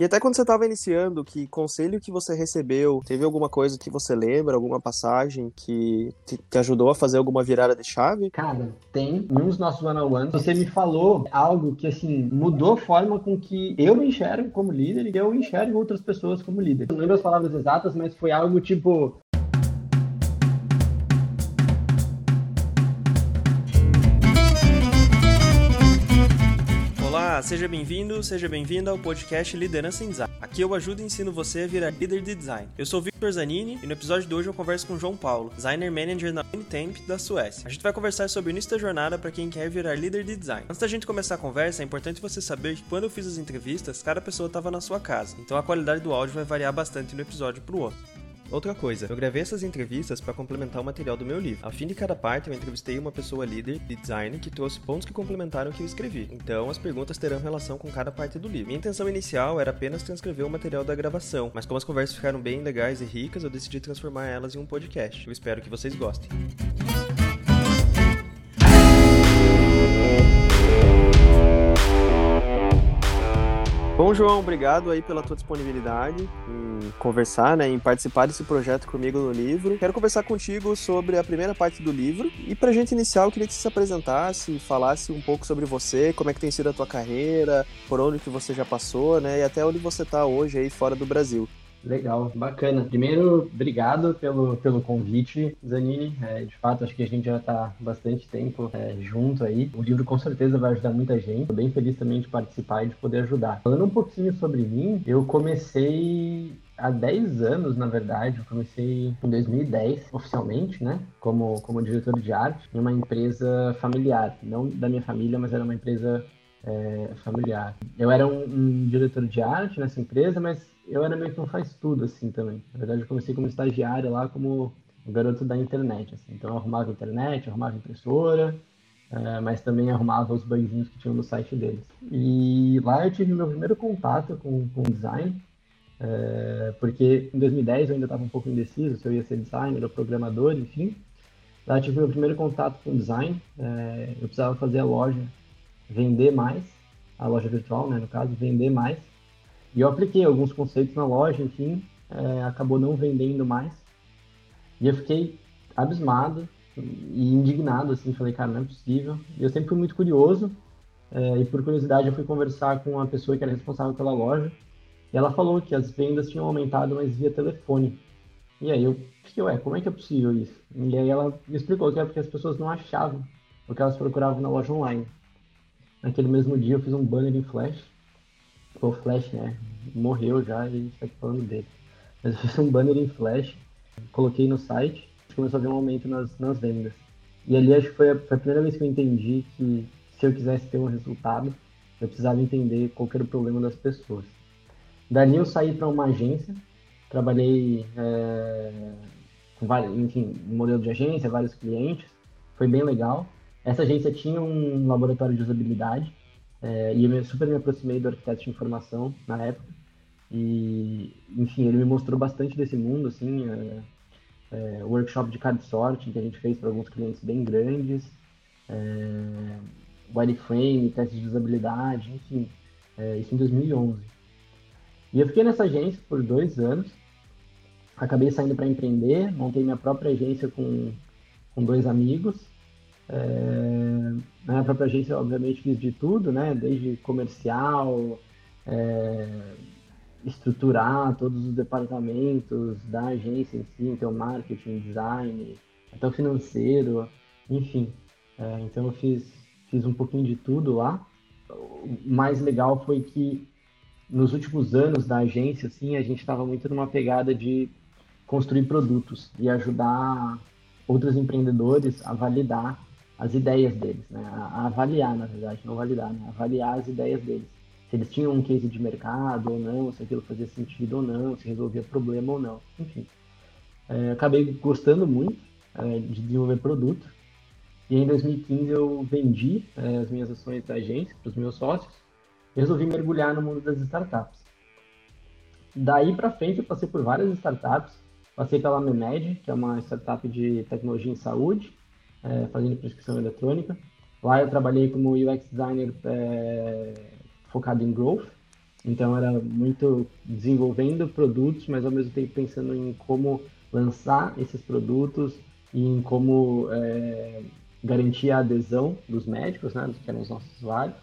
E até quando você estava iniciando, que conselho que você recebeu? Teve alguma coisa que você lembra, alguma passagem que te, te ajudou a fazer alguma virada de chave? Cara, tem. Em um dos nossos one-on-ones, você me falou algo que, assim, mudou a forma com que eu me enxergo como líder e eu enxergo outras pessoas como líder. Não lembro as palavras exatas, mas foi algo tipo, seja bem-vindo, seja bem-vinda ao podcast Liderança em Design. Aqui eu ajudo e ensino você a virar líder de design. Eu sou Victor Zanini e no episódio de hoje eu converso com João Paulo, designer manager na Unitemp da Suécia. A gente vai conversar sobre o início da jornada para quem quer virar líder de design. Antes da gente começar a conversa, é importante você saber que quando eu fiz as entrevistas, cada pessoa estava na sua casa, então a qualidade do áudio vai variar bastante no episódio pro outro. Outra coisa, eu gravei essas entrevistas para complementar o material do meu livro. Ao fim de cada parte, eu entrevistei uma pessoa líder de design que trouxe pontos que complementaram o que eu escrevi. Então, as perguntas terão relação com cada parte do livro. Minha intenção inicial era apenas transcrever o material da gravação, mas como as conversas ficaram bem legais e ricas, eu decidi transformar elas em um podcast. Eu espero que vocês gostem. Bom, João, obrigado aí pela tua disponibilidade em conversar, né, em participar desse projeto comigo no livro. Quero conversar contigo sobre a primeira parte do livro e pra gente iniciar, eu queria que você se apresentasse, falasse um pouco sobre você, como é que tem sido a tua carreira, por onde que você já passou, né, e até onde você tá hoje aí fora do Brasil. Legal, bacana. Primeiro, obrigado pelo, pelo convite, Zanini. É, de fato, acho que a gente já está bastante tempo é, junto aí. O livro com certeza vai ajudar muita gente. Estou bem feliz também de participar e de poder ajudar. Falando um pouquinho sobre mim, eu comecei há 10 anos, na verdade. Eu comecei em 2010, oficialmente, né? Como, como diretor de arte em uma empresa familiar. Não da minha família, mas era uma empresa é, familiar. Eu era um, um diretor de arte nessa empresa, mas eu era meio que um faz tudo, assim, também. Na verdade, eu comecei como estagiário lá, como o garoto da internet, assim. Então, eu arrumava internet, arrumava impressora, é, mas também arrumava os bugzinhos que tinham no site deles. E lá eu tive meu primeiro contato com, com design, é, porque em 2010 eu ainda estava um pouco indeciso se eu ia ser designer ou programador, enfim. Lá tive meu primeiro contato com design, é, eu precisava fazer a loja vender mais, a loja virtual, né, no caso, vender mais, e eu apliquei alguns conceitos na loja, enfim, é, acabou não vendendo mais. E eu fiquei abismado e indignado, assim, falei, cara, não é possível. E eu sempre fui muito curioso, é, e por curiosidade eu fui conversar com uma pessoa que era responsável pela loja, e ela falou que as vendas tinham aumentado, mas via telefone. E aí eu fiquei, ué, como é que é possível isso? E aí ela me explicou que é porque as pessoas não achavam o que elas procuravam na loja online. Naquele mesmo dia eu fiz um banner em flash, o Flash, né? Morreu já e a gente tá falando dele. Mas eu fiz um banner em Flash, coloquei no site, começou a ver um aumento nas, nas vendas. E ali acho que foi a, foi a, primeira vez que eu entendi que se eu quisesse ter um resultado, eu precisava entender qual era o problema das pessoas. Dali eu saí para uma agência, trabalhei é, com vários, enfim, um modelo de agência, vários clientes, foi bem legal. Essa agência tinha um laboratório de usabilidade, é, e eu super me aproximei do arquiteto de informação na época. E, enfim, ele me mostrou bastante desse mundo, assim, é, é, workshop de card sorting que a gente fez para alguns clientes bem grandes, é, wireframe, teste de usabilidade, enfim, é, isso em 2011. E eu fiquei nessa agência por dois anos, acabei saindo para empreender, montei minha própria agência com, com dois amigos, é, na própria agência, obviamente, fiz de tudo, né? Desde comercial, é, estruturar todos os departamentos da agência em si, então marketing, design, até o financeiro, enfim. É, então eu fiz, fiz um pouquinho de tudo lá. O mais legal foi que nos últimos anos da agência, assim, a gente estava muito numa pegada de construir produtos e ajudar outros empreendedores a validar as ideias deles, né? A, a avaliar, na verdade, não validar, né? Avaliar as ideias deles. Se eles tinham um case de mercado ou não, se aquilo fazia sentido ou não, se resolvia problema ou não, enfim. É, acabei gostando muito é, de desenvolver produto e em 2015 eu vendi é, as minhas ações da agência para os meus sócios e resolvi mergulhar no mundo das startups. Daí para frente eu passei por várias startups, passei pela Memed, que é uma startup de tecnologia em saúde, é, fazendo prescrição eletrônica. Lá eu trabalhei como UX designer é, focado em growth, Então era muito desenvolvendo produtos, mas ao mesmo tempo pensando em como lançar esses produtos e em como é, garantir a adesão dos médicos, né, que eram os nossos usuários.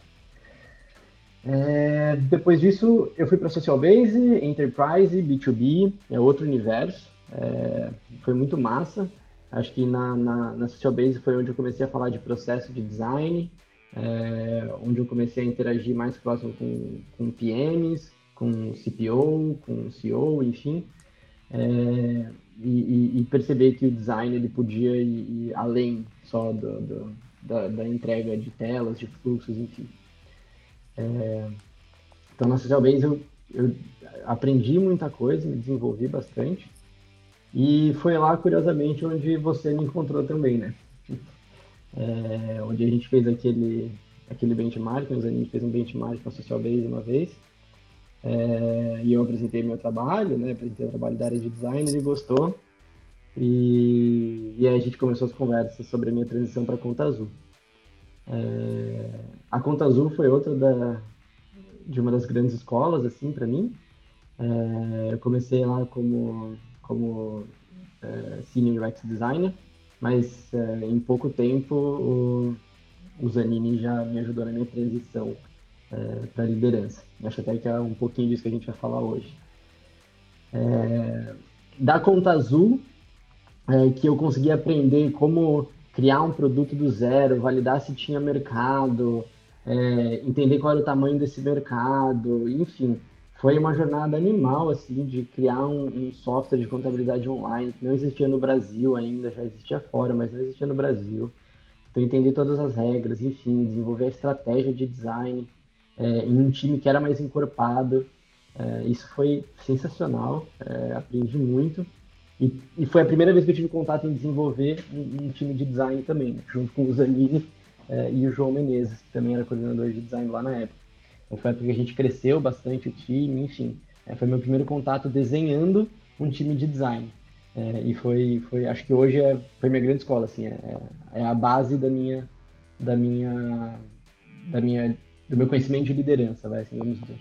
É, depois disso, eu fui para Social Base, Enterprise, B2B, é outro universo. É, foi muito massa. Acho que na, na, na, Social Base foi onde eu comecei a falar de processo de design, é, onde eu comecei a interagir mais próximo com, com PMs, com CPO, com CEO, enfim. É, e, e, perceber que o design ele podia ir, ir além só do, do, da, da, entrega de telas, de fluxos, enfim. É, então, na Social Base eu, eu aprendi muita coisa, me desenvolvi bastante. E foi lá, curiosamente, onde você me encontrou também, né? É, onde a gente fez aquele, aquele benchmark, a gente fez um benchmark com a Social Base uma vez. É, e eu apresentei meu trabalho, né? Apresentei o trabalho da área de design, ele gostou. E, e aí a gente começou as conversas sobre a minha transição para a Conta Azul. É, a Conta Azul foi outra da, de uma das grandes escolas, assim, para mim. É, eu comecei lá como, como é, Senior UX Designer, mas é, em pouco tempo o, o Zanini já me ajudou na minha transição é, para liderança. Acho até que é um pouquinho disso que a gente vai falar hoje. É, da Conta Azul, é, que eu consegui aprender como criar um produto do zero, validar se tinha mercado, é, entender qual era o tamanho desse mercado, enfim. Foi uma jornada animal, assim, de criar um, um software de contabilidade online que não existia no Brasil ainda, já existia fora, mas não existia no Brasil. Então, entender todas as regras, enfim, desenvolver a estratégia de design, é, em um time que era mais encorpado. É, isso foi sensacional, é, aprendi muito. E, e, foi a primeira vez que eu tive contato em desenvolver um, um time de design também, junto com o Zanini e o João Menezes, que também era coordenador de design lá na época. Então foi a época que a gente cresceu bastante o time, enfim. É, foi meu primeiro contato desenhando um time de design. É, e foi, foi, acho que hoje é, foi minha grande escola, assim, é, é a base da minha, da minha, da minha do meu conhecimento de liderança, vai, assim, vamos dizer.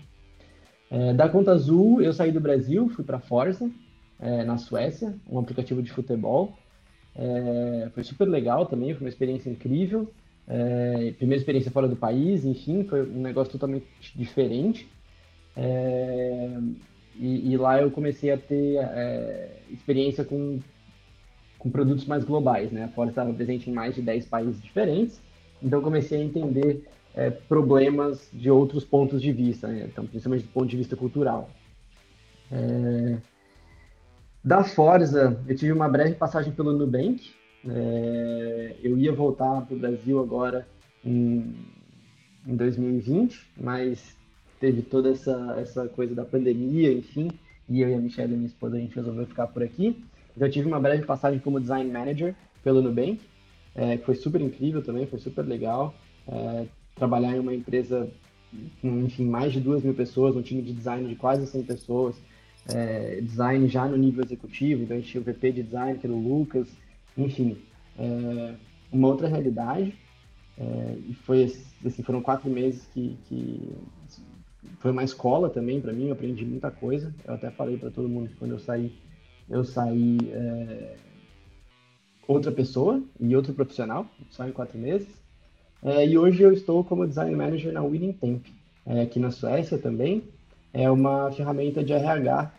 É, da Conta Azul, eu saí do Brasil, fui para Forza, é, na Suécia, um aplicativo de futebol. É, foi super legal também, foi uma experiência incrível. É, primeira experiência fora do país, enfim, foi um negócio totalmente diferente. É, e, e, lá eu comecei a ter é, experiência com, com produtos mais globais, né? A Forza estava presente em mais de 10 países diferentes, então comecei a entender é, problemas de outros pontos de vista, né? então, principalmente do ponto de vista cultural. É... Da Forza, eu tive uma breve passagem pelo Nubank. É... Eu ia voltar para o Brasil agora em... em 2020, mas teve toda essa, essa coisa da pandemia, enfim, e eu e a Michelle, minha esposa, a gente resolveu ficar por aqui. Então, eu tive uma breve passagem como design manager pelo Nubank, é, que foi super incrível também, foi super legal. É, trabalhar em uma empresa com, enfim, mais de duas mil pessoas, um time de design de quase 100 pessoas, é, design já no nível executivo, então a gente tinha o VP de design, que era o Lucas, enfim, é, uma outra realidade. É, e foi, assim, foram quatro meses que, que foi uma escola também para mim, eu aprendi muita coisa. Eu até falei para todo mundo que quando eu saí, eu saí é, outra pessoa e outro profissional, só em quatro meses. É, e hoje eu estou como design manager na Winning Temp, é, aqui na Suécia também. É uma ferramenta de RH,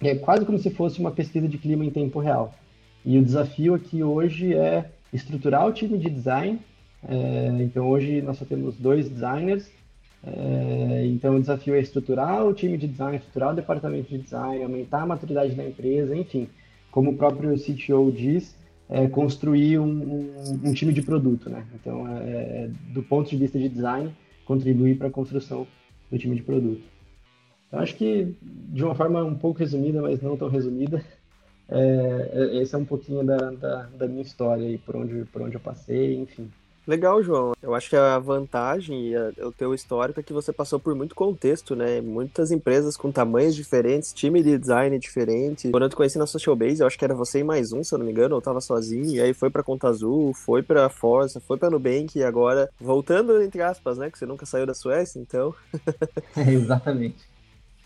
é, quase como se fosse uma pesquisa de clima em tempo real. E o desafio aqui hoje é estruturar o time de design. É, então hoje nós só temos dois designers. É, então o desafio é estruturar o time de design, estruturar o departamento de design, aumentar a maturidade da empresa, enfim. Como o próprio CTO diz, é, construir um, um, um, time de produto, né? Então, é, é, do ponto de vista de design, contribuir para a construção do time de produto. Eu acho que, de uma forma um pouco resumida, mas não tão resumida, é, é esse é um pouquinho da, da, da, minha história e por onde, por onde eu passei, enfim. Legal, João. Eu acho que a vantagem e a, o teu histórico é que você passou por muito contexto, né? Muitas empresas com tamanhos diferentes, time de design diferente. Quando eu te conheci na Social Base, eu acho que era você e mais um, se eu não me engano, eu tava sozinho, e aí foi pra Conta Azul, foi pra Força, foi pra Nubank, e agora voltando, entre aspas, né? Que você nunca saiu da Suécia, então. é, exatamente.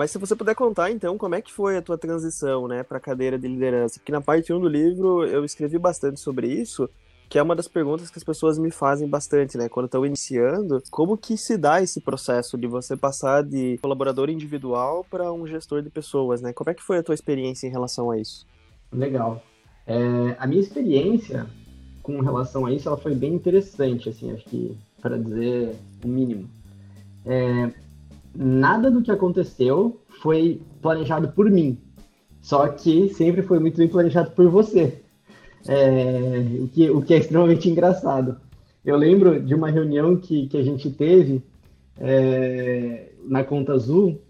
Mas se você puder contar, então, como é que foi a tua transição, né, para a cadeira de liderança? Porque na parte 1 do livro eu escrevi bastante sobre isso, que é uma das perguntas que as pessoas me fazem bastante, né? Quando estão iniciando, como que se dá esse processo de você passar de colaborador individual para um gestor de pessoas, né? Como é que foi a tua experiência em relação a isso? Legal. É, a minha experiência com relação a isso, ela foi bem interessante, assim, acho que para dizer o mínimo. É, nada do que aconteceu foi planejado por mim, só que sempre foi muito bem planejado por você é, o, que, o que é extremamente engraçado. Eu lembro de uma reunião que, que a gente teve é, na Conta Azul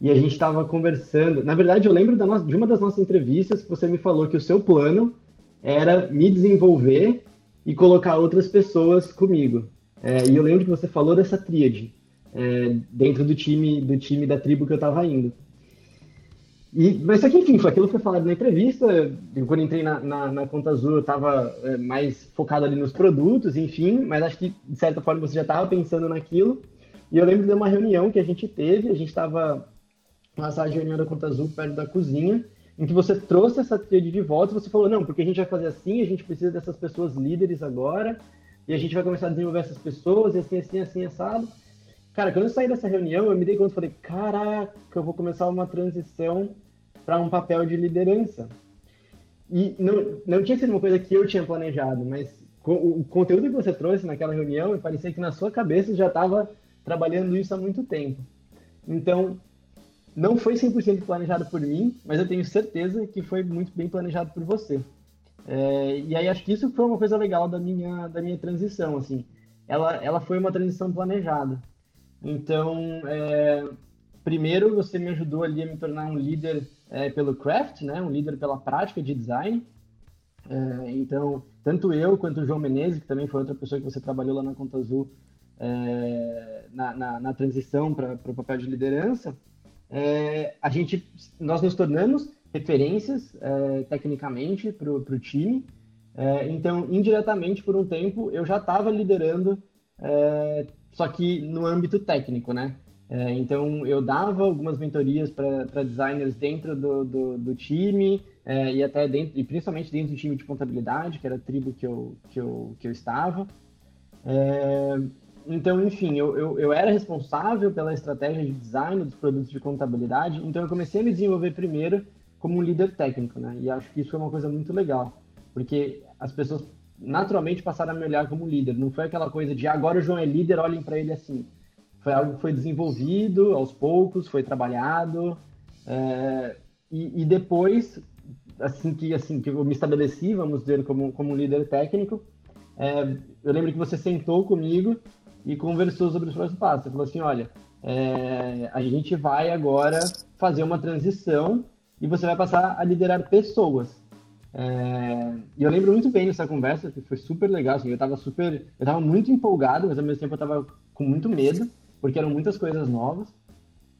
e a gente estava conversando. Na verdade, eu lembro no... de uma das nossas entrevistas que você me falou que o seu plano era me desenvolver e colocar outras pessoas comigo. É, e eu lembro que você falou dessa tríade é, dentro do time do time da tribo que eu estava indo. E, mas só que, enfim, foi aquilo que foi falado na entrevista. Eu, quando entrei na, na, na, Conta Azul, eu estava é, mais focado ali nos produtos, enfim, mas acho que, de certa forma, você já estava pensando naquilo. E eu lembro de uma reunião que a gente teve, a gente estava na sala de reunião da Conta Azul, perto da cozinha, em que você trouxe essa tríade de volta e você falou, não, porque a gente vai fazer assim, a gente precisa dessas pessoas líderes agora, e a gente vai começar a desenvolver essas pessoas, e assim, assim, assim, assado. Cara, quando eu saí dessa reunião, eu me dei conta, falei, caraca, eu vou começar uma transição para um papel de liderança. E não, não tinha sido uma coisa que eu tinha planejado, mas o conteúdo que você trouxe naquela reunião, parecia que na sua cabeça já estava trabalhando isso há muito tempo. Então, não foi 100% planejado por mim, mas eu tenho certeza que foi muito bem planejado por você. É, e aí acho que isso foi uma coisa legal da minha, da minha transição, assim. Ela, ela foi uma transição planejada. Então, é, primeiro você me ajudou ali a me tornar um líder é, pelo craft, né? Um líder pela prática de design. É, então, tanto eu quanto o João Menezes, que também foi outra pessoa que você trabalhou lá na Conta Azul, é, na, na, na, transição para o papel de liderança, é, a gente, nós nos tornamos referências é, tecnicamente para o time. É, então, indiretamente, por um tempo, eu já estava liderando só que no âmbito técnico, né? É, então, eu dava algumas mentorias para designers dentro do, do, do time é, e até dentro, e principalmente dentro do time de contabilidade, que era a tribo que eu, que eu, que eu estava. É, então, enfim, eu, eu, eu, era responsável pela estratégia de design dos produtos de contabilidade, então eu comecei a me desenvolver primeiro como um líder técnico, né? E acho que isso foi uma coisa muito legal, porque as pessoas naturalmente passaram a me olhar como líder. Não foi aquela coisa de agora o João é líder, olhem para ele assim. Foi algo que foi desenvolvido aos poucos, foi trabalhado. É, e, e, depois, assim que, assim que eu me estabeleci, vamos dizer, como, como líder técnico, é, eu lembro que você sentou comigo e conversou sobre os próximos passos. Você falou assim, olha, é, a gente vai agora fazer uma transição e você vai passar a liderar pessoas. É, e eu lembro muito bem dessa conversa, que foi super legal, assim, eu estava super, eu estava muito empolgado, mas ao mesmo tempo eu estava com muito medo, porque eram muitas coisas novas,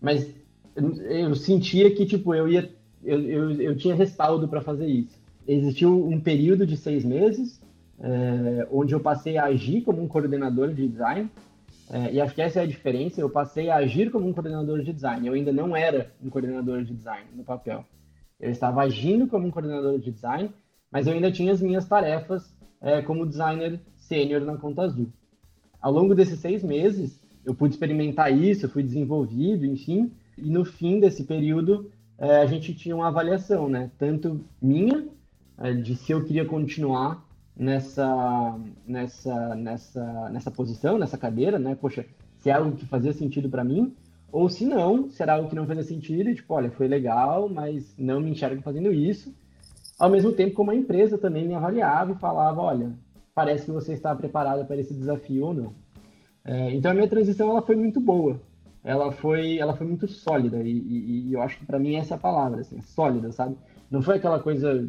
mas eu, eu sentia que, tipo, eu ia, eu, eu, eu tinha respaldo para fazer isso. Existiu um período de seis meses, é, onde eu passei a agir como um coordenador de design, é, e acho que essa é a diferença, eu passei a agir como um coordenador de design, eu ainda não era um coordenador de design no papel. Eu estava agindo como um coordenador de design, mas eu ainda tinha as minhas tarefas é, como designer sênior na Conta Azul. Ao longo desses seis meses, eu pude experimentar isso, fui desenvolvido, enfim, e no fim desse período, é, a gente tinha uma avaliação, né? Tanto minha, é, de se eu queria continuar nessa, nessa, nessa, nessa posição, nessa cadeira, né? Poxa, se é algo que fazia sentido para mim, ou se não, será algo que não fazia sentido, tipo, olha, foi legal, mas não me enxergo fazendo isso. Ao mesmo tempo, como a empresa também me avaliava e falava, olha, parece que você está preparada para esse desafio ou não. É, então a minha transição ela foi muito boa, ela foi, ela foi muito sólida e, e, e eu acho que para mim essa é a palavra, assim, é sólida, sabe? Não foi aquela coisa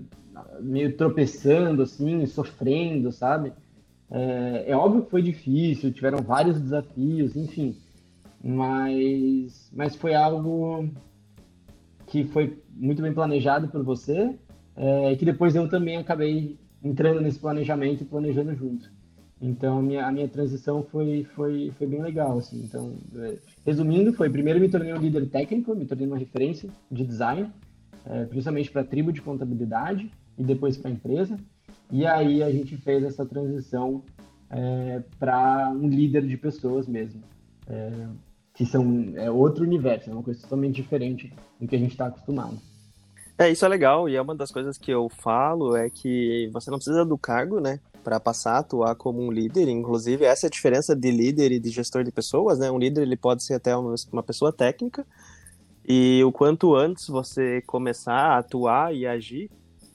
meio tropeçando assim, sofrendo, sabe? É, é óbvio que foi difícil, tiveram vários desafios, enfim, mas, mas foi algo que foi muito bem planejado por você, é, que depois eu também acabei entrando nesse planejamento e planejando junto. Então a minha, a minha transição foi, foi, foi bem legal, assim. Então, é, resumindo, foi primeiro me tornei um líder técnico, me tornei uma referência de design, é, principalmente para a tribo de contabilidade e depois para a empresa. E aí a gente fez essa transição é, para um líder de pessoas mesmo, é, que são é outro universo, é uma coisa totalmente diferente do que a gente está acostumado. É, isso é legal, e é uma das coisas que eu falo é que você não precisa do cargo, né, para passar a atuar como um líder. Inclusive, essa é a diferença de líder e de gestor de pessoas, né? Um líder ele pode ser até uma pessoa técnica, e o quanto antes você começar a atuar e agir,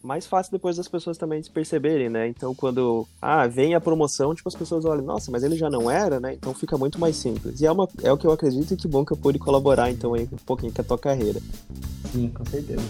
mais fácil depois das pessoas também se perceberem, né? Então, quando ah, vem a promoção, tipo, as pessoas olham, nossa, mas ele já não era, né? Então fica muito mais simples. E é, uma, é o que eu acredito e que bom que eu pude colaborar, então, aí, um pouquinho com a tua carreira. Sim, com certeza.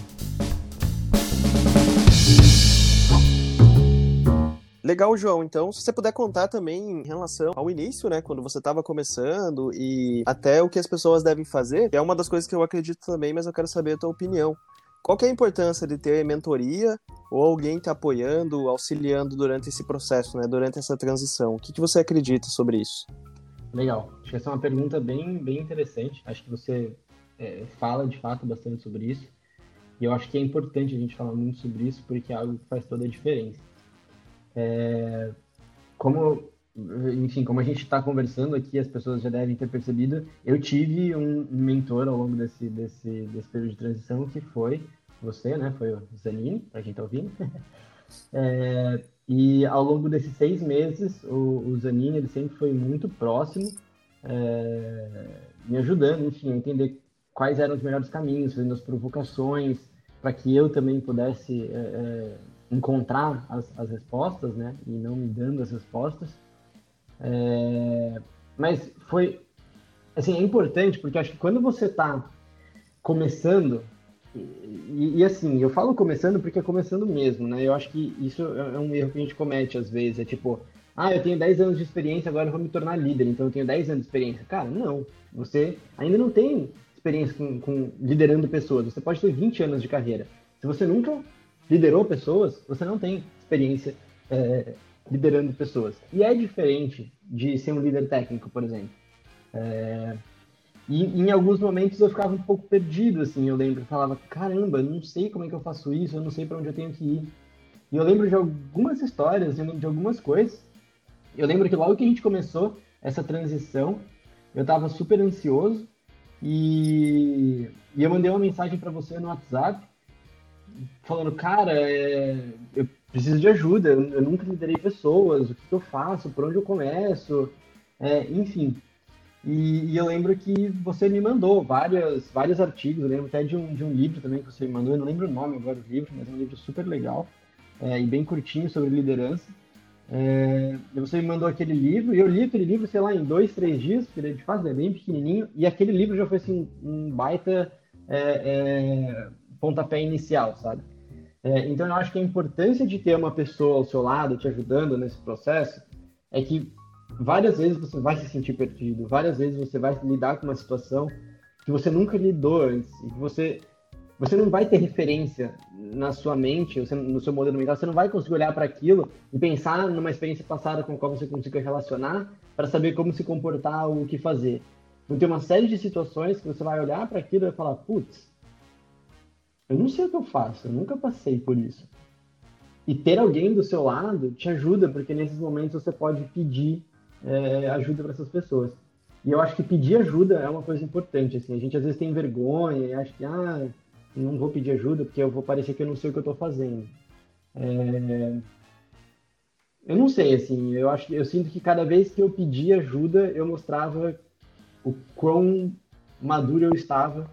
Legal, João. Então, se você puder contar também em relação ao início, né, quando você estava começando e até o que as pessoas devem fazer, é uma das coisas que eu acredito também, mas eu quero saber a tua opinião. Qual é a importância de ter mentoria ou alguém te apoiando, auxiliando durante esse processo, né, durante essa transição? O que, que você acredita sobre isso? Legal. Acho que essa é uma pergunta bem, bem interessante. Acho que você é, fala de fato bastante sobre isso. E eu acho que é importante a gente falar muito sobre isso porque é algo que faz toda a diferença. É, como, enfim, como a gente está conversando aqui, as pessoas já devem ter percebido, eu tive um, mentor ao longo desse, desse, desse período de transição que foi você, né? Foi o Zanini, para quem está ouvindo. É, e ao longo desses seis meses, o, o Zanini ele sempre foi muito próximo, é, me ajudando, enfim, a entender quais eram os melhores caminhos, fazendo as provocações, para que eu também pudesse é, é encontrar as, as respostas, né? E não me dando as respostas. É, mas foi, assim, é importante porque acho que quando você está começando e, e, assim, eu falo começando porque é começando mesmo, né? Eu acho que isso é, é um erro que a gente comete às vezes. É tipo, ah, eu tenho 10 anos de experiência, agora eu vou me tornar líder, então eu tenho 10 anos de experiência. Cara, não. Você ainda não tem experiência com, com liderando pessoas. Você pode ter 20 anos de carreira. Se você nunca liderou pessoas, você não tem experiência é, liderando pessoas. E é diferente de ser um líder técnico, por exemplo. É, e em alguns momentos eu ficava um pouco perdido, assim, eu lembro, eu falava, caramba, não sei como é que eu faço isso, eu não sei para onde eu tenho que ir. E eu lembro de algumas histórias, eu lembro de algumas coisas. Eu lembro que logo que a gente começou essa transição, eu estava super ansioso e, e eu mandei uma mensagem para você no WhatsApp falando, cara, é, eu preciso de ajuda, eu, nunca liderei pessoas, o que, que eu faço, por onde eu começo, é, enfim. E, e, eu lembro que você me mandou várias, vários artigos, eu lembro até de um, de um livro também que você me mandou, eu não lembro o nome agora do livro, mas é um livro super legal é, e bem curtinho sobre liderança. É, você me mandou aquele livro, e eu li aquele livro, sei lá, em dois, três dias, porque ele de fato é bem pequenininho, e aquele livro já foi assim, um baita é, é pontapé inicial, sabe? É, então eu acho que a importância de ter uma pessoa ao seu lado te ajudando nesse processo é que várias vezes você vai se sentir perdido, várias vezes você vai lidar com uma situação que você nunca lidou antes, e que você você não vai ter referência na sua mente, no seu modelo mental, você não vai conseguir olhar para aquilo e pensar numa experiência passada com a qual você consiga relacionar para saber como se comportar ou o que fazer. Então, tem uma série de situações que você vai olhar para aquilo e vai falar, putz, eu não sei o que eu faço, eu nunca passei por isso. E ter alguém do seu lado te ajuda, porque nesses momentos você pode pedir é, ajuda para essas pessoas. E eu acho que pedir ajuda é uma coisa importante. Assim, a gente às vezes tem vergonha e acha que ah, não vou pedir ajuda porque eu vou parecer que eu não sei o que eu estou fazendo. É... Eu não sei, assim, eu acho, eu sinto que cada vez que eu pedia ajuda, eu mostrava o quão maduro eu estava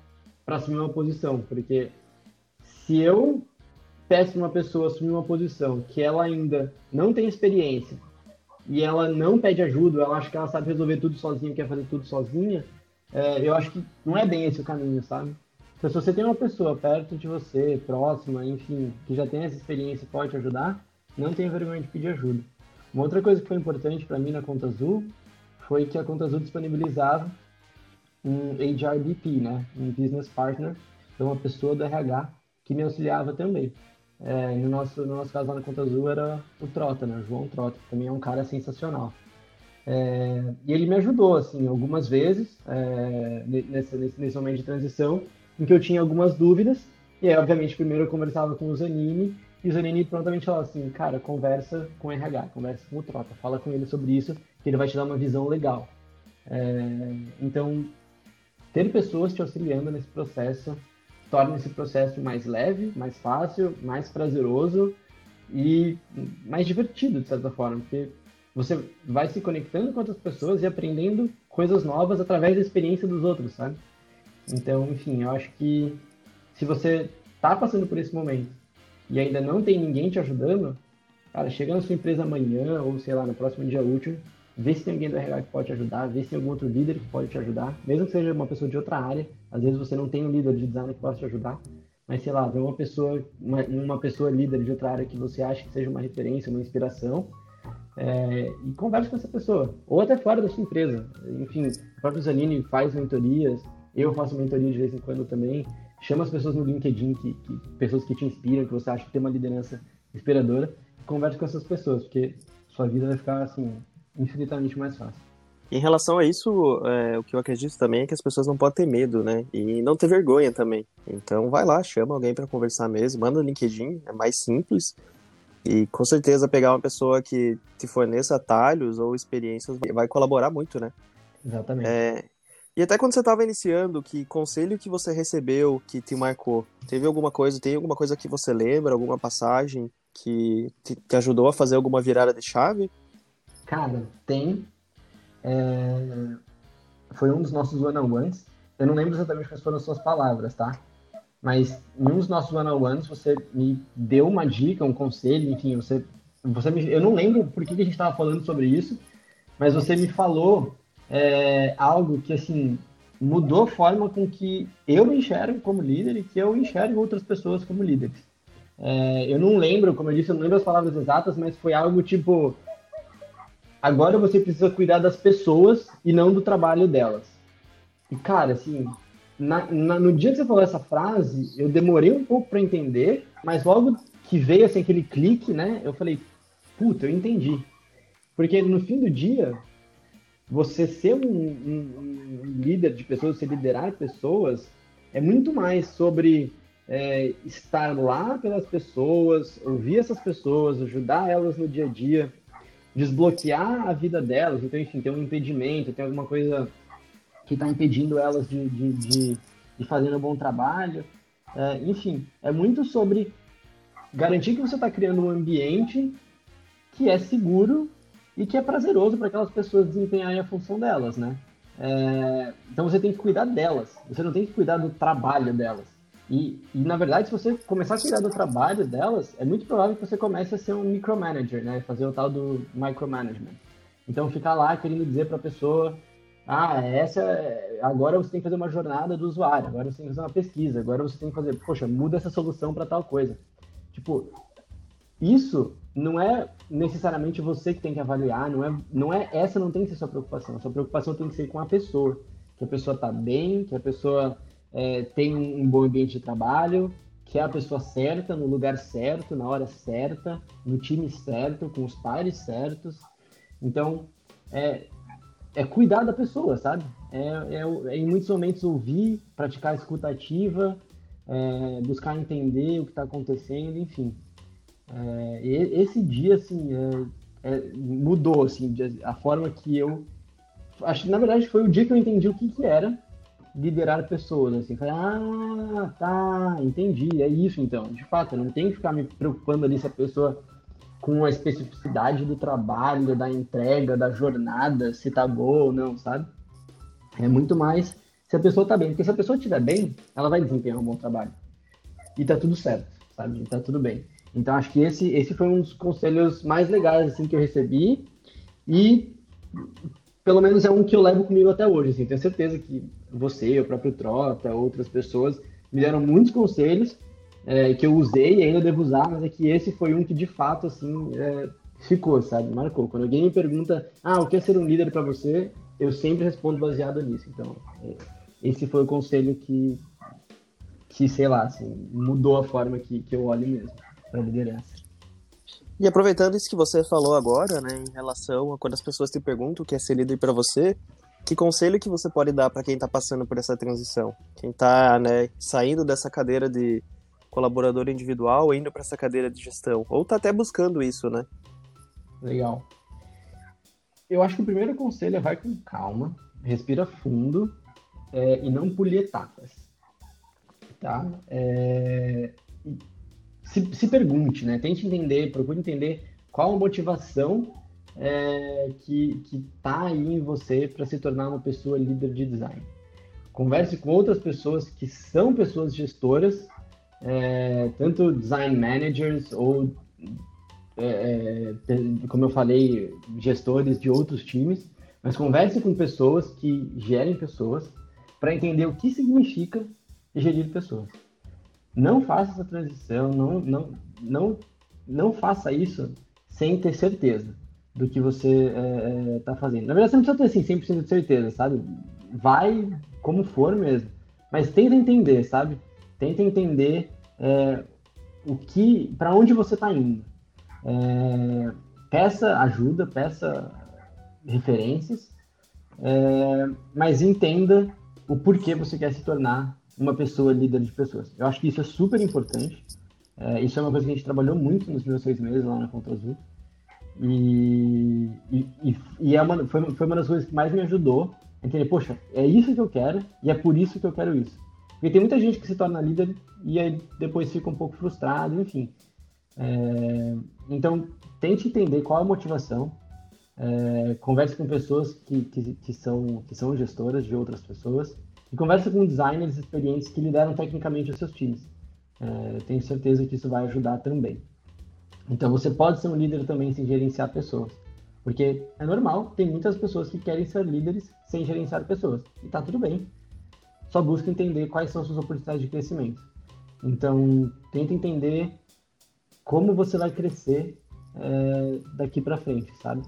para assumir uma posição, porque se eu peço uma pessoa assumir uma posição que ela ainda não tem experiência e ela não pede ajuda, ela acha que ela sabe resolver tudo sozinha, quer fazer tudo sozinha, é, eu acho que não é bem esse o caminho, sabe? Então, se você tem uma pessoa perto de você, próxima, enfim, que já tem essa experiência e pode te ajudar, não tenha vergonha de pedir ajuda. Uma outra coisa que foi importante para mim na Conta Azul foi que a Conta Azul disponibilizava um HRBP, né? Um Business Partner, então uma pessoa do RH que me auxiliava também. É, no, nosso, no nosso caso lá na Conta Azul era o Trota, né? O João Trota, que também é um cara sensacional. É, e ele me ajudou, assim, algumas vezes é, nesse, nesse, nesse momento de transição, em que eu tinha algumas dúvidas. E aí, obviamente, primeiro eu conversava com o Zanini, e o Zanini prontamente falou assim, cara, conversa com o RH, conversa com o Trota, fala com ele sobre isso, que ele vai te dar uma visão legal. É, então, ter pessoas te auxiliando nesse processo torna esse processo mais leve, mais fácil, mais prazeroso e mais divertido, de certa forma, porque você vai se conectando com outras pessoas e aprendendo coisas novas através da experiência dos outros, sabe? Então, enfim, eu acho que se você está passando por esse momento e ainda não tem ninguém te ajudando, cara, chega na sua empresa amanhã ou sei lá, no próximo dia útil, vê se tem alguém do RH que pode te ajudar, vê se tem algum outro líder que pode te ajudar, mesmo que seja uma pessoa de outra área, às vezes você não tem um líder de design que possa te ajudar, mas sei lá, vê uma pessoa, uma, uma pessoa líder de outra área que você acha que seja uma referência, uma inspiração, é, e converse com essa pessoa, ou até fora da sua empresa. Enfim, o próprio Zanini faz mentorias, eu faço mentoria de vez em quando também, chama as pessoas no LinkedIn, que, que, pessoas que te inspiram, que você acha que tem uma liderança inspiradora, converse com essas pessoas, porque sua vida vai ficar assim infinitamente mais fácil. Em relação a isso, é, o que eu acredito também é que as pessoas não podem ter medo, né? E não ter vergonha também. Então vai lá, chama alguém para conversar mesmo, manda no LinkedIn, é mais simples. E com certeza pegar uma pessoa que te forneça atalhos ou experiências vai colaborar muito, né? Exatamente. É, e até quando você estava iniciando, que conselho que você recebeu que te marcou? Teve alguma coisa, tem alguma coisa que você lembra, alguma passagem que te, te ajudou a fazer alguma virada de chave? Cara, tem. É... Foi um dos nossos one-on-ones. Eu não lembro exatamente quais foram as suas palavras, tá? Mas em um dos nossos one-on-ones você me deu uma dica, um conselho, enfim, você, você me, eu não lembro por que, que a gente estava falando sobre isso, mas você me falou é, algo que, assim, mudou a forma com que eu me enxergo como líder e que eu enxergo outras pessoas como líderes. É, eu não lembro, como eu disse, eu não lembro as palavras exatas, mas foi algo tipo: agora você precisa cuidar das pessoas e não do trabalho delas. E, cara, assim, na, na, no dia que você falou essa frase, eu demorei um pouco para entender, mas logo que veio assim, aquele clique, né, eu falei: puta, eu entendi. Porque no fim do dia, você ser um, um, um, líder de pessoas, você liderar pessoas, é muito mais sobre é, estar lá pelas pessoas, ouvir essas pessoas, ajudar elas no dia a dia, desbloquear a vida delas. Então, enfim, tem um impedimento, tem alguma coisa que está impedindo elas de, de, de, de fazer um bom trabalho. É, enfim, é muito sobre garantir que você está criando um ambiente que é seguro e que é prazeroso para aquelas pessoas desempenharem a função delas, né? É, então você tem que cuidar delas, você não tem que cuidar do trabalho delas. E, e, na verdade, se você começar a cuidar do trabalho delas, é muito provável que você comece a ser um micromanager, né? Fazer o tal do micromanagement. Então ficar lá querendo dizer para a pessoa, ah, essa é, agora você tem que fazer uma jornada do usuário, agora você tem que fazer uma pesquisa, agora você tem que fazer, poxa, muda essa solução para tal coisa. Tipo, isso não é necessariamente você que tem que avaliar, não é, não é essa não tem que ser sua preocupação. Sua preocupação tem que ser com a pessoa, que a pessoa está bem, que a pessoa é, tem um bom ambiente de trabalho, que é a pessoa certa, no lugar certo, na hora certa, no time certo, com os pares certos. Então, é, é cuidar da pessoa, sabe? É, é, é em muitos momentos ouvir, praticar a escutativa, é, buscar entender o que está acontecendo, enfim. É, esse dia, assim, é, é, mudou, assim, a forma que eu... Acho que, na verdade, foi o dia que eu entendi o que, que era liderar pessoas, assim. Falei, ah, tá, entendi, é isso, então. De fato, eu não tenho que ficar me preocupando ali se a pessoa com a especificidade do trabalho, da entrega, da jornada, se tá boa ou não, sabe? É muito mais se a pessoa tá bem. Porque se a pessoa estiver bem, ela vai desempenhar um bom trabalho. E tá tudo certo, sabe? E tá tudo bem. Então acho que esse, esse foi um dos conselhos mais legais assim que eu recebi e pelo menos é um que eu levo comigo até hoje. Assim. Tenho certeza que você, o próprio Trota, outras pessoas me deram muitos conselhos é, que eu usei e ainda devo usar, mas é que esse foi um que de fato assim é, ficou, sabe? Marcou. Quando alguém me pergunta, ah, o que é ser um líder para você? Eu sempre respondo baseado nisso. Então, é, esse foi o conselho que, que sei lá, assim, mudou a forma que, que eu olho mesmo para liderança. E aproveitando isso que você falou agora, né, em relação a quando as pessoas te perguntam o que é ser líder para você, que conselho que você pode dar para quem está passando por essa transição? Quem está né, saindo dessa cadeira de colaborador individual, indo para essa cadeira de gestão, ou está até buscando isso, né? Legal. Eu acho que o primeiro conselho é vai com calma, respira fundo é, e não pule etapas. Tá? É, se, se, pergunte, né? Tente entender, procure entender qual a motivação é, que está aí em você para se tornar uma pessoa líder de design. Converse com outras pessoas que são pessoas gestoras, é, tanto design managers ou, é, é como eu falei, gestores de outros times, mas converse com pessoas que gerem pessoas, para entender o que significa gerir pessoas. Não faça essa transição, não, não, não, não faça isso sem ter certeza do que você está é, é tá fazendo. Na verdade, você não precisa ter assim, 100% de certeza, sabe? Vai como for mesmo. Mas tenta entender, sabe? Tenta entender é, o que, para onde você está indo. É, peça ajuda, peça referências, é, mas entenda o porquê você quer se tornar uma pessoa líder de pessoas. Eu acho que isso é super importante. É, isso é uma coisa que a gente trabalhou muito nos meus seis meses lá na Conta Azul. E, e, e é uma, foi, foi uma das coisas que mais me ajudou a entender, poxa, é isso que eu quero e é por isso que eu quero isso. Porque tem muita gente que se torna líder e aí depois fica um pouco frustrado, enfim. É, então, tente entender qual é a motivação, é, converse com pessoas que, que, que, são, que são gestoras de outras pessoas e converse com designers experientes que lideram tecnicamente os seus times. É, tenho certeza que isso vai ajudar também. Então você pode ser um líder também sem gerenciar pessoas. Porque é normal, tem muitas pessoas que querem ser líderes sem gerenciar pessoas. E tá tudo bem. Só busca entender quais são suas oportunidades de crescimento. Então, tenta entender como você vai crescer é, daqui para frente, sabe?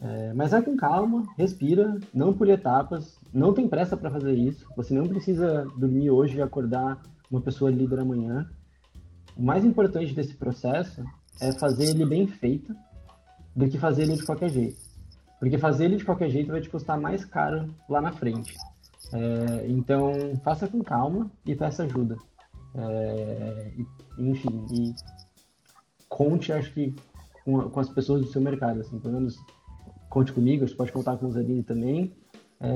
É, mas vai com calma, respira, não por etapas, não tem pressa para fazer isso. Você não precisa dormir hoje e acordar uma pessoa líder amanhã. O mais importante desse processo é fazer ele bem feito do que fazer ele de qualquer jeito. Porque fazer ele de qualquer jeito vai te custar mais caro lá na frente. É, então, faça com calma e peça ajuda. É, enfim, e conte, acho que, com, com, as pessoas do seu mercado. Assim, pelo menos conte comigo, você pode contar com o Zanini também. É...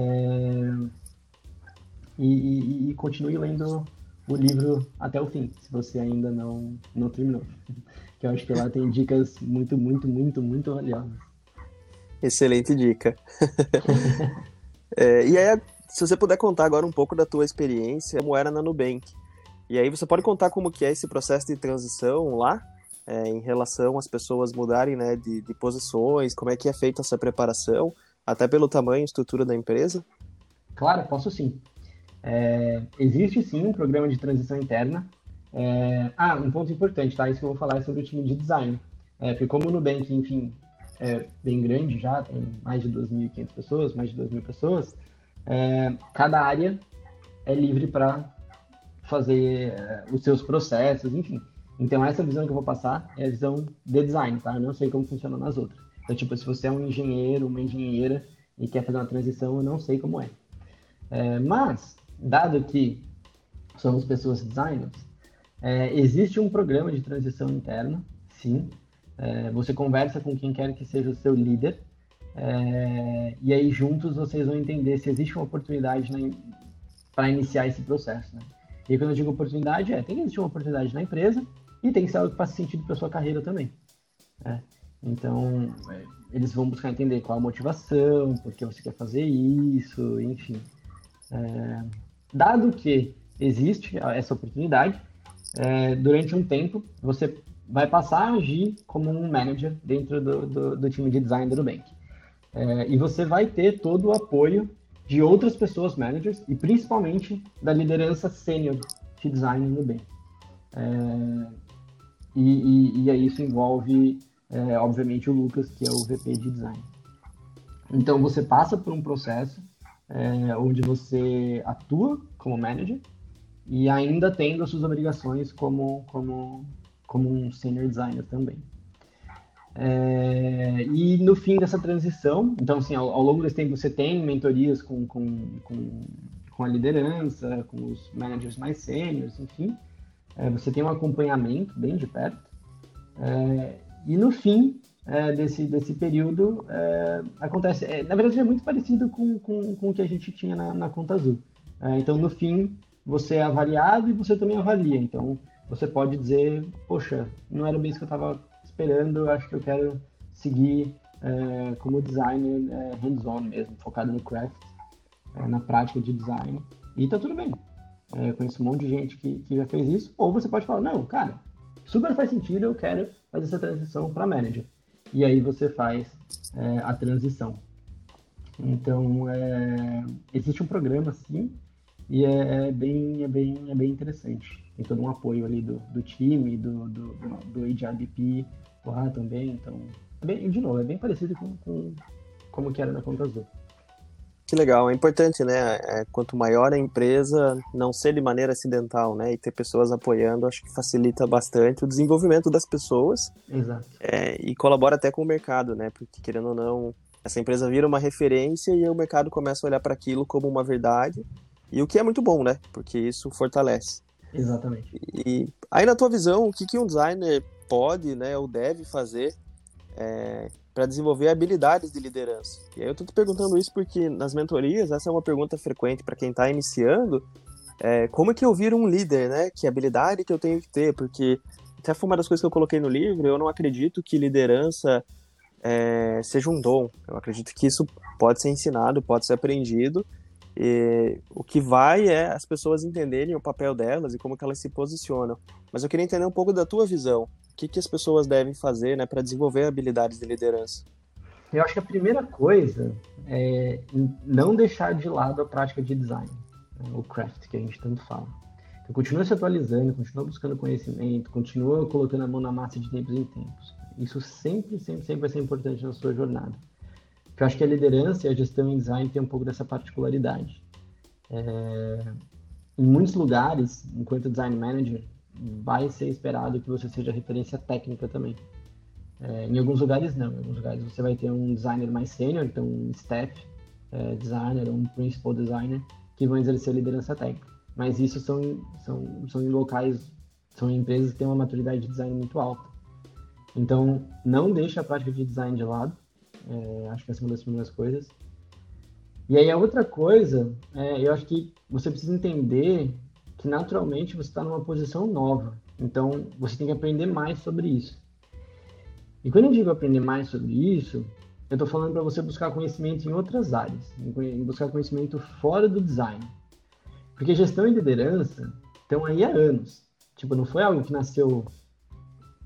E, e, e, continue lendo o livro até o fim, se você ainda não, não terminou. Que eu acho que lá tem dicas muito, muito, muito, muito valiosas. Excelente dica. é, e aí, se você puder contar agora um pouco da tua experiência, como era na Nubank. E aí você pode contar como que é esse processo de transição lá é, em relação às pessoas mudarem né, de, de, posições, como é que é feita essa preparação, até pelo tamanho e estrutura da empresa? Claro, posso sim. É, existe sim um programa de transição interna. É, ah, um ponto importante, tá? Isso que eu vou falar é sobre o time de design. É, porque como o Nubank, enfim, é bem grande já, tem mais de 2.500 pessoas, mais de 2.000 pessoas, é, cada área é livre para fazer é, os seus processos, enfim. Então, essa visão que eu vou passar é a visão de design, tá? Eu não sei como funciona nas outras. Então, tipo, se você é um engenheiro, uma engenheira e quer fazer uma transição, eu não sei como é. é mas, dado que somos pessoas designers, é, existe um programa de transição interna, sim. É, você conversa com quem quer que seja o seu líder, é, e aí juntos vocês vão entender se existe uma oportunidade para iniciar esse processo. Né? E quando eu digo oportunidade, é, tem que existir uma oportunidade na empresa, e tem que ser algo que faça sentido para sua carreira também. Né? Então, é, eles vão buscar entender qual a motivação, por que você quer fazer isso, enfim. É, dado que existe essa oportunidade, é, durante um tempo você vai passar a agir como um manager dentro do, do, do time de design do Nubank. É, e você vai ter todo o apoio de outras pessoas managers e principalmente da liderança sênior de design no Nubank. É, e, e, e aí isso envolve é, obviamente, o Lucas, que é o VP de design. Então, você passa por um processo é, onde você atua como manager e ainda tendo as suas obrigações como, como, como um senior designer também. É, e no fim dessa transição, então, assim, ao, ao, longo desse tempo, você tem mentorias com, com, com, com a liderança, com os managers mais sêniores, enfim. É, você tem um acompanhamento bem de perto. É, e no fim é, desse, desse período, é, acontece. É, na verdade, é muito parecido com, com, com o que a gente tinha na, na Conta Azul. É, então, no fim, você é avaliado e você também avalia. Então, você pode dizer: Poxa, não era bem isso que eu estava esperando, acho que eu quero seguir é, como designer é, hands-on mesmo, focado no craft, na prática de design. E tá tudo bem. Eu conheço um monte de gente que, que já fez isso. Ou você pode falar: Não, cara, super faz sentido, eu quero fazer essa transição para manager. E aí você faz é, a transição. Então, é, existe um programa, sim, e é, é, bem, é, bem, é bem interessante. Tem todo um apoio ali do, do time, do, do, do, do HRBP lá também. Então, é bem, de novo, é bem parecido com, com como que era na Conta Azul. Que legal, é importante, né? É, quanto maior a empresa, não ser de maneira acidental, né? E ter pessoas apoiando, acho que facilita bastante o desenvolvimento das pessoas. Exato. É, e colabora até com o mercado, né? Porque querendo ou não, essa empresa vira uma referência e o mercado começa a olhar para aquilo como uma verdade. E o que é muito bom, né? Porque isso fortalece. Exatamente. E aí, na tua visão, o que, que um designer pode, né, ou deve fazer é, para desenvolver habilidades de liderança. E aí eu estou te perguntando isso porque nas mentorias, essa é uma pergunta frequente para quem está iniciando, é, como é que eu viro um líder, né? Que habilidade que eu tenho que ter? Porque até foi uma das coisas que eu coloquei no livro, eu não acredito que liderança é, seja um dom. Eu acredito que isso pode ser ensinado, pode ser aprendido. E o que vai é as pessoas entenderem o papel delas e como que elas se posicionam. Mas eu queria entender um pouco da tua visão. O que, que as pessoas devem fazer né, para desenvolver habilidades de liderança? Eu acho que a primeira coisa é não deixar de lado a prática de design, né, o craft que a gente tanto fala. Então, continua se atualizando, continua buscando conhecimento, continua colocando a mão na massa de tempos em tempos. Isso sempre, sempre, sempre vai ser importante na sua jornada. Porque eu acho que a liderança e a gestão em design tem um pouco dessa particularidade. É... Em muitos lugares, enquanto design manager, vai ser esperado que você seja referência técnica também. É, em alguns lugares não, em alguns lugares você vai ter um designer mais sênior, então um staff é, designer um principal designer que vão exercer liderança técnica. Mas isso são, são, são em locais, são em empresas que têm uma maturidade de design muito alta. Então, não deixe a prática de design de lado, é, acho que essa é uma das primeiras coisas. E aí a outra coisa, é, eu acho que você precisa entender que naturalmente você está numa posição nova. Então, você tem que aprender mais sobre isso. E quando eu digo aprender mais sobre isso, eu estou falando para você buscar conhecimento em outras áreas, em buscar conhecimento fora do design. Porque gestão e liderança estão aí há anos. Tipo, não foi algo que nasceu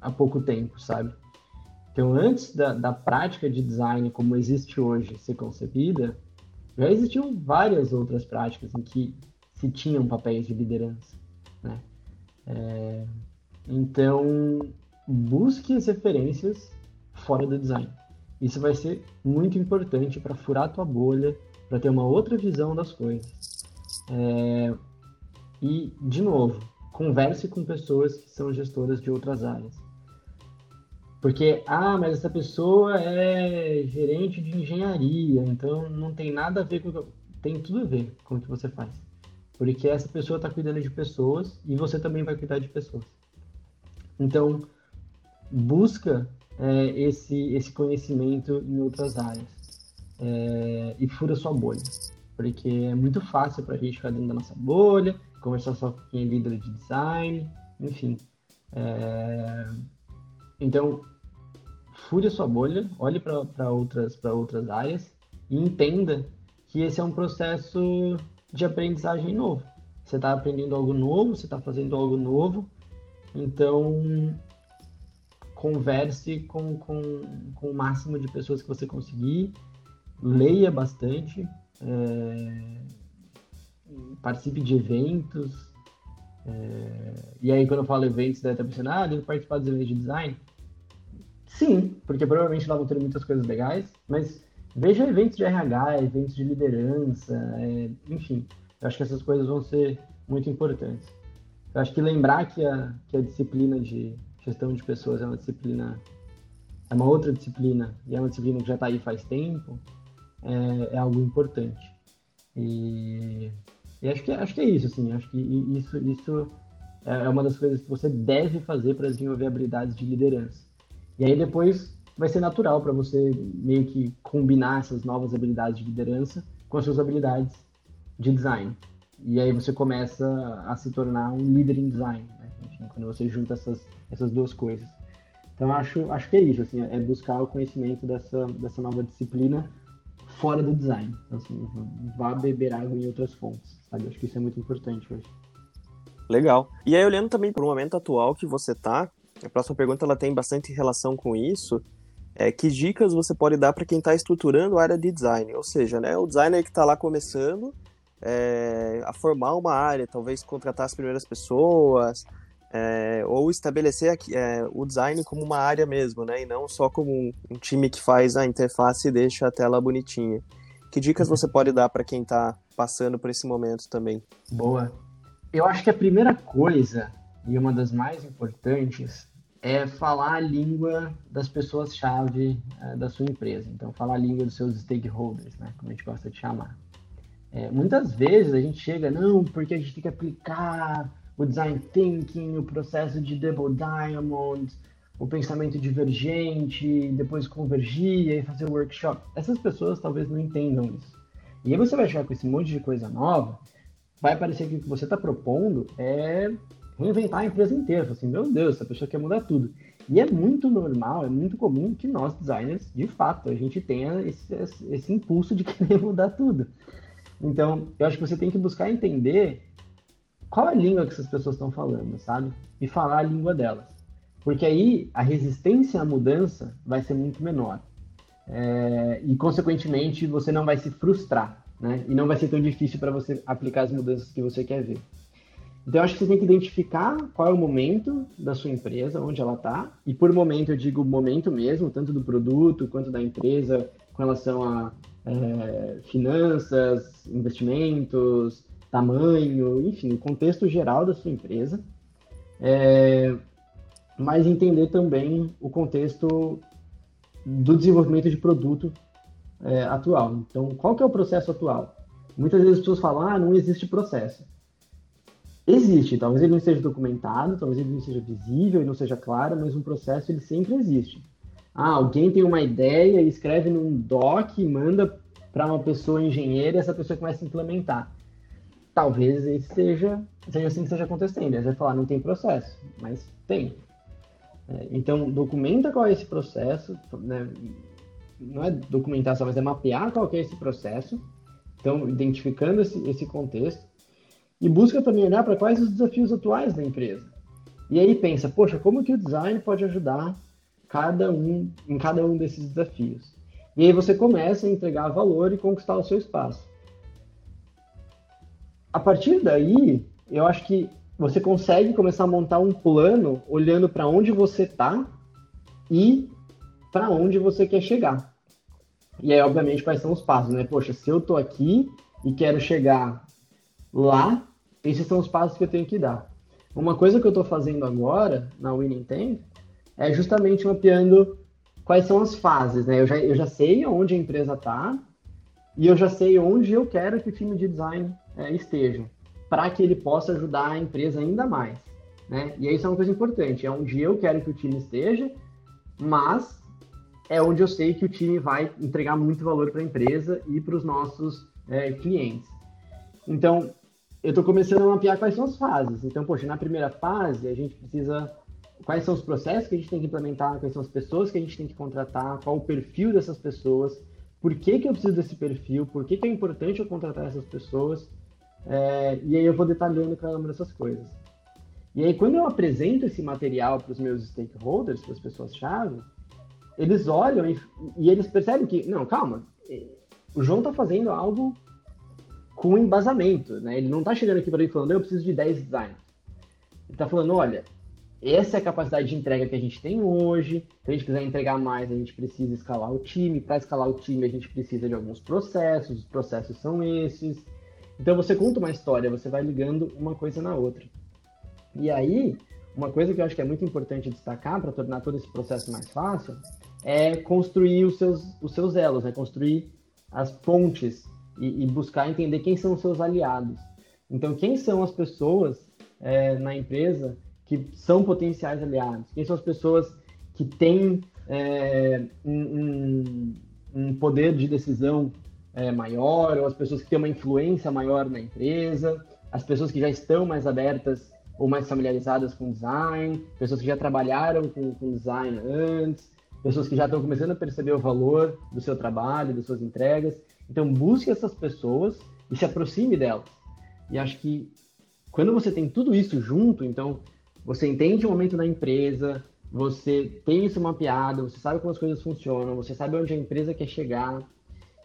há pouco tempo, sabe? Então, antes da, da prática de design como existe hoje ser concebida, já existiam várias outras práticas em que se tinham papéis de liderança. Né? É, então, busque as referências fora do design. Isso vai ser muito importante para furar a tua bolha, para ter uma outra visão das coisas. É, e, de novo, converse com pessoas que são gestoras de outras áreas. Porque, ah, mas essa pessoa é gerente de engenharia, então não tem nada a ver com. Tem tudo a ver com o que você faz. Porque essa pessoa está cuidando de pessoas e você também vai cuidar de pessoas. Então, busca é, esse, esse conhecimento em outras áreas é, e fura sua bolha. Porque é muito fácil para a gente ficar dentro da nossa bolha, conversar só com quem é líder de design, enfim. É, então, fure a sua bolha, olhe para outras, outras áreas e entenda que esse é um processo de aprendizagem novo. Você está aprendendo algo novo, você está fazendo algo novo, então converse com, com, com o máximo de pessoas que você conseguir, leia bastante, é, participe de eventos. É, e aí, quando eu falo eventos, deve estar pensando, ah, devo participar dos eventos de design. Sim, porque provavelmente lá vão ter muitas coisas legais, mas veja eventos de RH, eventos de liderança, é, enfim. Eu acho que essas coisas vão ser muito importantes. Eu acho que lembrar que a, que a disciplina de gestão de pessoas é uma disciplina, é uma outra disciplina, e é uma disciplina que já está aí faz tempo, é, é, algo importante. E, e, acho, que, acho que é isso, assim, acho que isso, isso é, é uma das coisas que você deve fazer para desenvolver habilidades de liderança. E aí depois vai ser natural para você meio que combinar essas novas habilidades de liderança com as suas habilidades de design. E aí você começa a se tornar um líder em design, né? Quando você junta essas, essas duas coisas. Então acho, acho que é isso, assim, é buscar o conhecimento dessa, dessa nova disciplina fora do design. Então, assim, vá beber água em outras fontes, sabe? Acho que isso é muito importante hoje. Legal. E aí, olhando também para o momento atual que você está, a próxima pergunta ela tem bastante relação com isso. É, que dicas você pode dar para quem está estruturando a área de design? Ou seja, né, o designer que está lá começando é, a formar uma área, talvez contratar as primeiras pessoas, é, ou estabelecer aqui, é, o design como uma área mesmo, né? E não só como um, um, time que faz a interface e deixa a tela bonitinha. Que dicas você pode dar para quem está passando por esse momento também? Boa. Eu acho que a primeira coisa, e uma das mais importantes, é falar a língua das pessoas-chave é, da sua empresa. Então, falar a língua dos seus stakeholders, né? Como a gente gosta de chamar. É, muitas vezes a gente chega, não, porque a gente tem que aplicar o design thinking, o processo de double diamond, o pensamento divergente, depois convergir e fazer workshop. Essas pessoas talvez não entendam isso. E aí você vai chegar com esse monte de coisa nova, vai parecer que o que você está propondo é reinventar a empresa inteira. Assim, meu Deus, essa pessoa quer mudar tudo. E é muito normal, é muito comum que nós designers, de fato, a gente tenha esse, esse impulso de querer mudar tudo. Então, eu acho que você tem que buscar entender qual é a língua que essas pessoas estão falando, sabe? E falar a língua delas. Porque aí a resistência à mudança vai ser muito menor. É, e, consequentemente, você não vai se frustrar, né? E não vai ser tão difícil para você aplicar as mudanças que você quer ver. Então, eu acho que você tem que identificar qual é o momento da sua empresa, onde ela está. E por momento, eu digo momento mesmo, tanto do produto quanto da empresa, com relação a é, finanças, investimentos, tamanho, enfim, o contexto geral da sua empresa, é, mas entender também o contexto do desenvolvimento de produto é, atual. Então, qual que é o processo atual? Muitas vezes as pessoas falam, ah, não existe processo. Existe, talvez ele não esteja documentado, talvez ele não seja visível e não seja claro, mas um processo ele sempre existe. Ah, alguém tem uma ideia e escreve num doc e manda para uma pessoa engenheira e essa pessoa começa a implementar. Talvez isso seja, seja assim que esteja acontecendo. Aí você vai falar, não tem processo, mas tem. É, então, documenta qual é esse processo, né? não é documentar só, mas é mapear qual é esse processo. Então, identificando esse, esse contexto. E busca também olhar para quais os desafios atuais da empresa. E aí pensa, poxa, como que o design pode ajudar cada um, em cada um desses desafios. E aí você começa a entregar valor e conquistar o seu espaço. A partir daí, eu acho que você consegue começar a montar um plano olhando para onde você está e para onde você quer chegar. E aí, obviamente, quais são os passos, né? Poxa, se eu estou aqui e quero chegar lá, esses são os passos que eu tenho que dar. Uma coisa que eu estou fazendo agora na Winning Tank é justamente mapeando quais são as fases, né? Eu já, eu já sei onde a empresa está e eu já sei onde eu quero que o time de design é, esteja, para que ele possa ajudar a empresa ainda mais, né? E isso é uma coisa importante, é onde eu quero que o time esteja, mas é onde eu sei que o time vai entregar muito valor para a empresa e para os nossos é, clientes. Então, eu estou começando a mapear quais são as fases. Então, poxa, na primeira fase, a gente precisa quais são os processos que a gente tem que implementar, quais são as pessoas que a gente tem que contratar, qual o perfil dessas pessoas, por que, que eu preciso desse perfil, por que, que é importante eu contratar essas pessoas, é, e aí eu vou detalhando cada uma dessas coisas. E aí, quando eu apresento esse material para os meus stakeholders, para as pessoas-chave, eles olham e, e, eles percebem que, não, calma, o João está fazendo algo com embasamento, né? Ele não está chegando aqui para mim falando, eu preciso de 10 designers. Ele está falando, olha, essa é a capacidade de entrega que a gente tem hoje. Se a gente quiser entregar mais, a gente precisa escalar o time. Para escalar o time, a gente precisa de alguns processos. Os processos são esses. Então você conta uma história, você vai ligando uma coisa na outra. E aí, uma coisa que eu acho que é muito importante destacar para tornar todo esse processo mais fácil é construir os seus, os seus elos, é construir as pontes e, e buscar entender quem são os seus aliados. Então, quem são as pessoas é, na empresa que são potenciais aliados? Quem são as pessoas que têm é, um, um, poder de decisão é, maior, ou as pessoas que têm uma influência maior na empresa, as pessoas que já estão mais abertas ou mais familiarizadas com design, pessoas que já trabalharam com, com design antes, pessoas que já estão começando a perceber o valor do seu trabalho, das suas entregas. Então, busque essas pessoas e se aproxime delas. E acho que quando você tem tudo isso junto, então você entende o momento da empresa, você tem isso mapeado, você sabe como as coisas funcionam, você sabe onde a empresa quer chegar,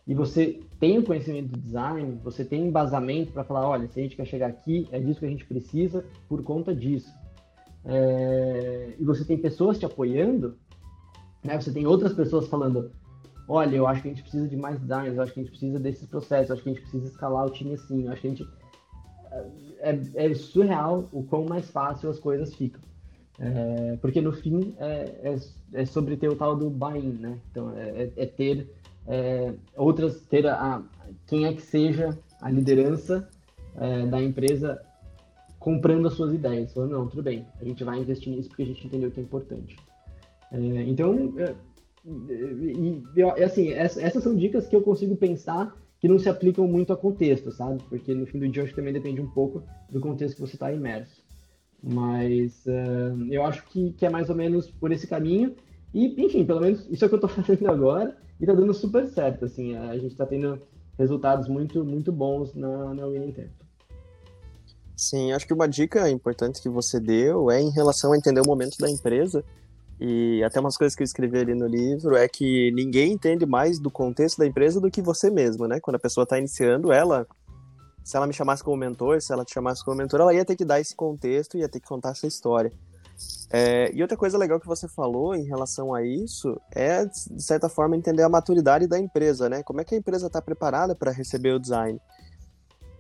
e você tem o conhecimento do design, você tem embasamento para falar, olha, se a gente quer chegar aqui, é disso que a gente precisa por conta disso. É... E você tem pessoas te apoiando, né? Você tem outras pessoas falando, olha, eu acho que a gente precisa de mais designers, eu acho que a gente precisa desses processos, eu acho que a gente precisa escalar o time assim, eu acho que a gente é, é surreal o quão mais fácil as coisas ficam. É, porque no fim é, é, é, sobre ter o tal do buy-in, né? Então é, é, é ter outras, ter a, quem é que seja a liderança da empresa comprando as suas ideias. Falando, não, tudo bem, a gente vai investir nisso porque a gente entendeu que é importante. então, e, e, assim, essas são dicas que eu consigo pensar que não se aplicam muito a contexto, sabe? Porque no fim do dia acho que também depende um pouco do contexto que você está imerso. Mas uh, eu acho que, que é mais ou menos por esse caminho. E, enfim, pelo menos isso é o que eu estou fazendo agora e está dando super certo. Assim, a gente está tendo resultados muito, muito bons na, na Winning Tempo. Sim, acho que uma dica importante que você deu é em relação a entender o momento da empresa e até umas coisas que eu escrevi ali no livro é que ninguém entende mais do contexto da empresa do que você mesmo, né? Quando a pessoa está iniciando, ela, se ela me chamasse como mentor, se ela te chamasse como mentor, ela ia ter que dar esse contexto, ia ter que contar essa história. É, e outra coisa legal que você falou em relação a isso é, de certa forma, entender a maturidade da empresa, né? Como é que a empresa está preparada para receber o design?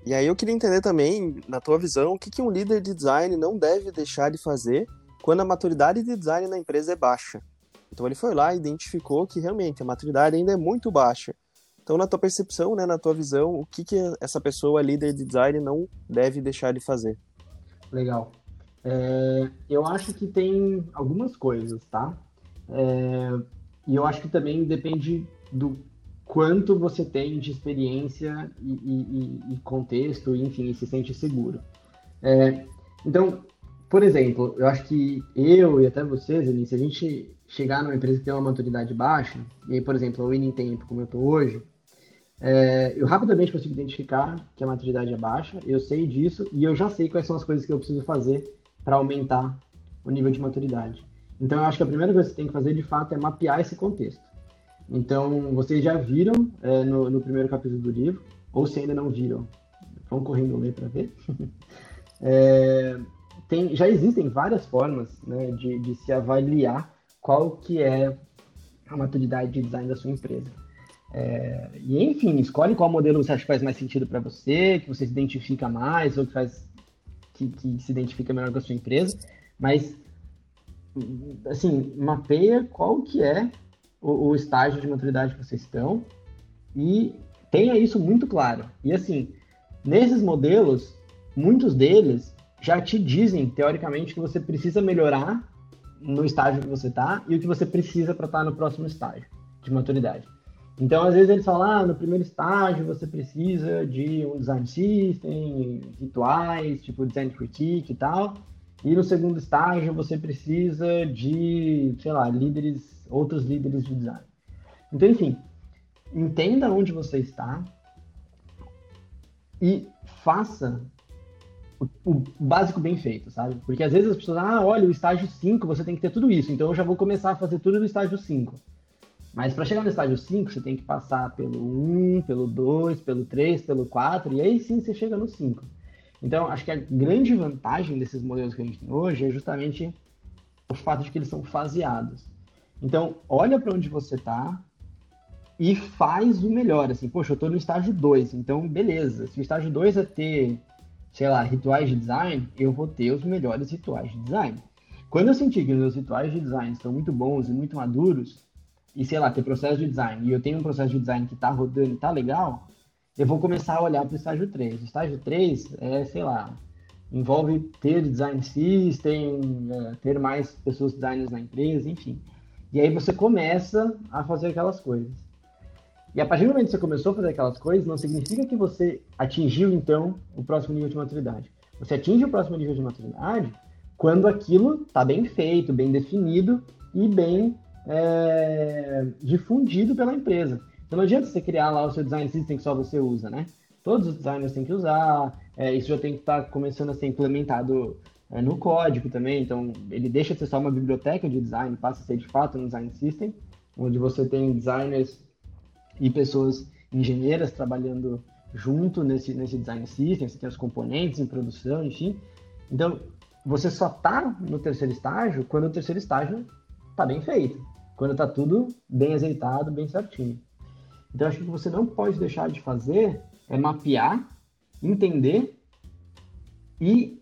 E aí eu queria entender também, na tua visão, o que, que um líder de design não deve deixar de fazer quando a maturidade de design na empresa é baixa. Então ele foi lá e identificou que realmente a maturidade ainda é muito baixa. Então, na tua percepção, né, na tua visão, o que, que essa pessoa, líder de design, não deve deixar de fazer? Legal. É, eu acho que tem algumas coisas, tá? É, e eu acho que também depende do quanto você tem de experiência e, e, e contexto, enfim, e se sente seguro. É, então, por exemplo, eu acho que eu e até você, Zenin, se a gente chegar numa empresa que tem uma maturidade baixa, e por exemplo, a Winning Tempo, como eu estou hoje, é, eu rapidamente consigo identificar que a maturidade é baixa, eu sei disso e eu já sei quais são as coisas que eu preciso fazer para aumentar o nível de maturidade. Então, eu acho que a primeira coisa que você tem que fazer, de fato, é mapear esse contexto. Então, vocês já viram é, no, no, primeiro capítulo do livro, ou se ainda não viram, vão correndo ler para ver. é, tem, já existem várias formas né, de, de se avaliar qual que é a maturidade de design da sua empresa. É, e enfim, escolhe qual modelo você acha que faz mais sentido para você, que você se identifica mais ou que faz que, que, se identifica melhor com a sua empresa, mas assim, mapeia qual que é o, o estágio de maturidade que vocês estão e tenha isso muito claro. E assim, nesses modelos, muitos deles já te dizem, teoricamente, que você precisa melhorar no estágio que você está e o que você precisa para estar tá no próximo estágio de maturidade. Então, às vezes eles falam, ah, no primeiro estágio você precisa de um design system, rituais, tipo design critique e tal. E no segundo estágio você precisa de, sei lá, líderes, outros líderes de design. Então, enfim, entenda onde você está e faça o, básico bem feito, sabe? Porque às vezes as pessoas, ah, olha, o estágio 5 você tem que ter tudo isso, então eu já vou começar a fazer tudo no estágio 5. Mas para chegar no estágio 5, você tem que passar pelo 1, pelo 2, pelo 3, pelo 4, e aí sim você chega no 5. Então, acho que a grande vantagem desses modelos que a gente tem hoje é justamente o fato de que eles são faseados. Então, olha para onde você está e faz o melhor. Assim, poxa, eu estou no estágio 2, então beleza. Se o estágio 2 é ter, sei lá, rituais de design, eu vou ter os melhores rituais de design. Quando eu sentir que os meus rituais de design estão muito bons e muito maduros, e sei lá, ter processo de design, e eu tenho um processo de design que está rodando e está legal, eu vou começar a olhar para o estágio 3. O estágio 3 é, sei lá, envolve ter design system, é, ter mais pessoas designers na empresa, enfim. E aí você começa a fazer aquelas coisas. E a partir do momento que você começou a fazer aquelas coisas, não significa que você atingiu, então, o próximo nível de maturidade. Você atinge o próximo nível de maturidade quando aquilo está bem feito, bem definido e bem é, difundido pela empresa. Então não adianta você criar lá o seu design system que só você usa, né? Todos os designers têm que usar, é, isso já tem que estar tá começando a ser implementado é, no código também. Então ele deixa de ser só uma biblioteca de design, passa a ser de fato um design system, onde você tem designers e pessoas engenheiras trabalhando junto nesse, nesse design system, você tem os componentes em produção, enfim. Então, você só está no terceiro estágio quando o terceiro estágio está bem feito, quando está tudo bem azeitado, bem certinho. Então, acho que você não pode deixar de fazer é mapear, entender e